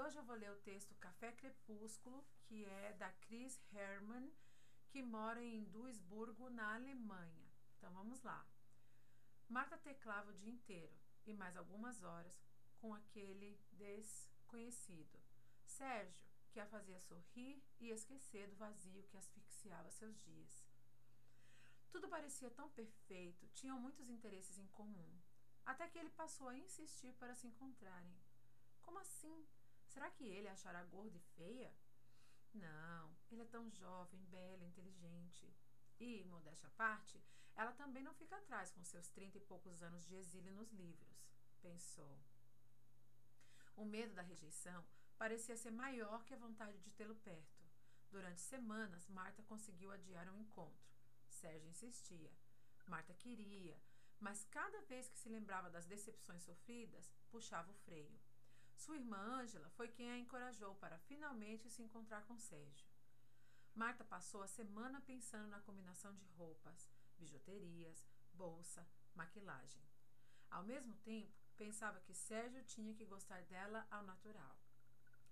Hoje eu vou ler o texto Café Crepúsculo, que é da Chris Herman, que mora em Duisburgo, na Alemanha. Então vamos lá. Marta teclava o dia inteiro e mais algumas horas com aquele desconhecido. Sérgio, que a fazia sorrir e esquecer do vazio que asfixiava seus dias. Tudo parecia tão perfeito, tinham muitos interesses em comum. Até que ele passou a insistir para se encontrarem. Como assim? Será que ele achará gorda e feia? Não, ele é tão jovem, belo, inteligente. E, modéstia à parte, ela também não fica atrás com seus trinta e poucos anos de exílio nos livros, pensou. O medo da rejeição parecia ser maior que a vontade de tê-lo perto. Durante semanas, Marta conseguiu adiar um encontro. Sérgio insistia. Marta queria, mas cada vez que se lembrava das decepções sofridas, puxava o freio. Sua irmã Ângela foi quem a encorajou para finalmente se encontrar com Sérgio. Marta passou a semana pensando na combinação de roupas, bijuterias, bolsa, maquilagem. Ao mesmo tempo, pensava que Sérgio tinha que gostar dela ao natural.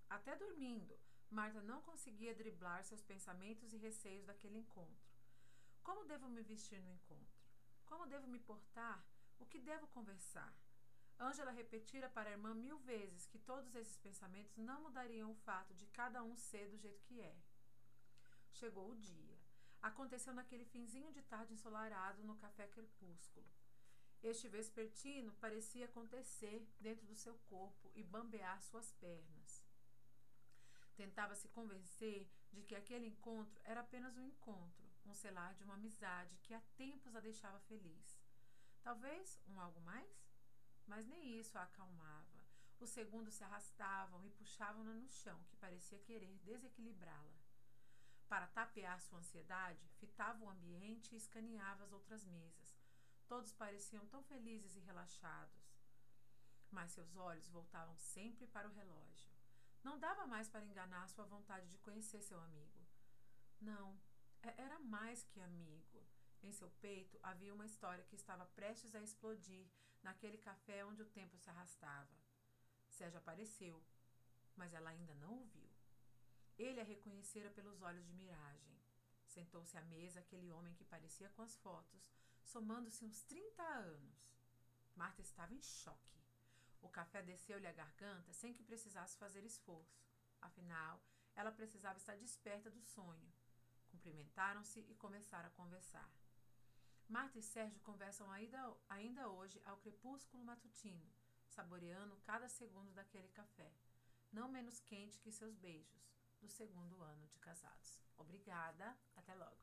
Até dormindo, Marta não conseguia driblar seus pensamentos e receios daquele encontro. Como devo me vestir no encontro? Como devo me portar? O que devo conversar? Ângela repetira para a irmã mil vezes que todos esses pensamentos não mudariam o fato de cada um ser do jeito que é. Chegou o dia. Aconteceu naquele finzinho de tarde ensolarado no café crepúsculo. Este vespertino parecia acontecer dentro do seu corpo e bambear suas pernas. Tentava se convencer de que aquele encontro era apenas um encontro, um selar de uma amizade que há tempos a deixava feliz. Talvez um algo mais? Mas nem isso a acalmava. Os segundos se arrastavam e puxavam-na no chão, que parecia querer desequilibrá-la. Para tapear sua ansiedade, fitava o ambiente e escaneava as outras mesas. Todos pareciam tão felizes e relaxados. Mas seus olhos voltavam sempre para o relógio. Não dava mais para enganar sua vontade de conhecer seu amigo. Não, é, era mais que amigo. Em seu peito havia uma história que estava prestes a explodir naquele café onde o tempo se arrastava. Sérgio apareceu, mas ela ainda não o viu. Ele a reconhecera pelos olhos de miragem. Sentou-se à mesa aquele homem que parecia com as fotos, somando-se uns 30 anos. Marta estava em choque. O café desceu-lhe a garganta sem que precisasse fazer esforço. Afinal, ela precisava estar desperta do sonho. Cumprimentaram-se e começaram a conversar. Marta e Sérgio conversam ainda, ainda hoje ao crepúsculo matutino, saboreando cada segundo daquele café, não menos quente que seus beijos, do segundo ano de casados. Obrigada, até logo.